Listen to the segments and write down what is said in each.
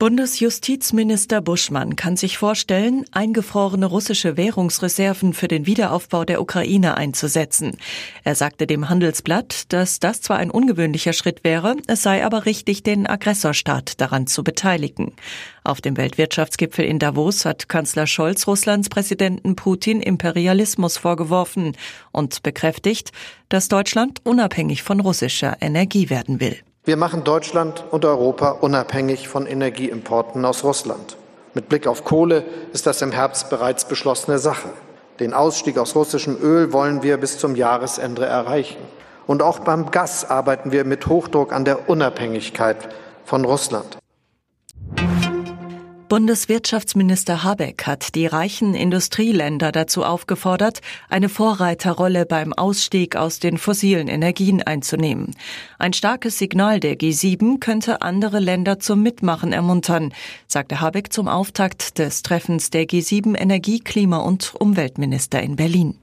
Bundesjustizminister Buschmann kann sich vorstellen, eingefrorene russische Währungsreserven für den Wiederaufbau der Ukraine einzusetzen. Er sagte dem Handelsblatt, dass das zwar ein ungewöhnlicher Schritt wäre, es sei aber richtig, den Aggressorstaat daran zu beteiligen. Auf dem Weltwirtschaftsgipfel in Davos hat Kanzler Scholz Russlands Präsidenten Putin Imperialismus vorgeworfen und bekräftigt, dass Deutschland unabhängig von russischer Energie werden will. Wir machen Deutschland und Europa unabhängig von Energieimporten aus Russland. Mit Blick auf Kohle ist das im Herbst bereits beschlossene Sache. Den Ausstieg aus russischem Öl wollen wir bis zum Jahresende erreichen. Und auch beim Gas arbeiten wir mit Hochdruck an der Unabhängigkeit von Russland. Bundeswirtschaftsminister Habeck hat die reichen Industrieländer dazu aufgefordert, eine Vorreiterrolle beim Ausstieg aus den fossilen Energien einzunehmen. Ein starkes Signal der G7 könnte andere Länder zum Mitmachen ermuntern, sagte Habeck zum Auftakt des Treffens der G7 Energie-, Klima- und Umweltminister in Berlin.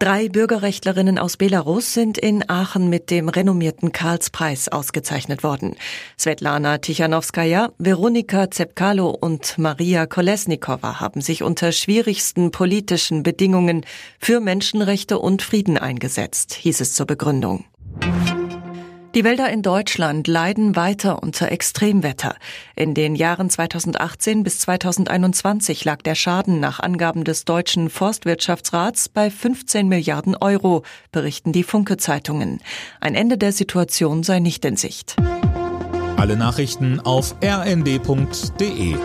Drei Bürgerrechtlerinnen aus Belarus sind in Aachen mit dem renommierten Karlspreis ausgezeichnet worden. Svetlana Tichanowskaja, Veronika Zepkalo und Maria Kolesnikova haben sich unter schwierigsten politischen Bedingungen für Menschenrechte und Frieden eingesetzt, hieß es zur Begründung. Die Wälder in Deutschland leiden weiter unter Extremwetter. In den Jahren 2018 bis 2021 lag der Schaden nach Angaben des deutschen Forstwirtschaftsrats bei 15 Milliarden Euro, berichten die Funke-Zeitungen. Ein Ende der Situation sei nicht in Sicht. Alle Nachrichten auf rnd.de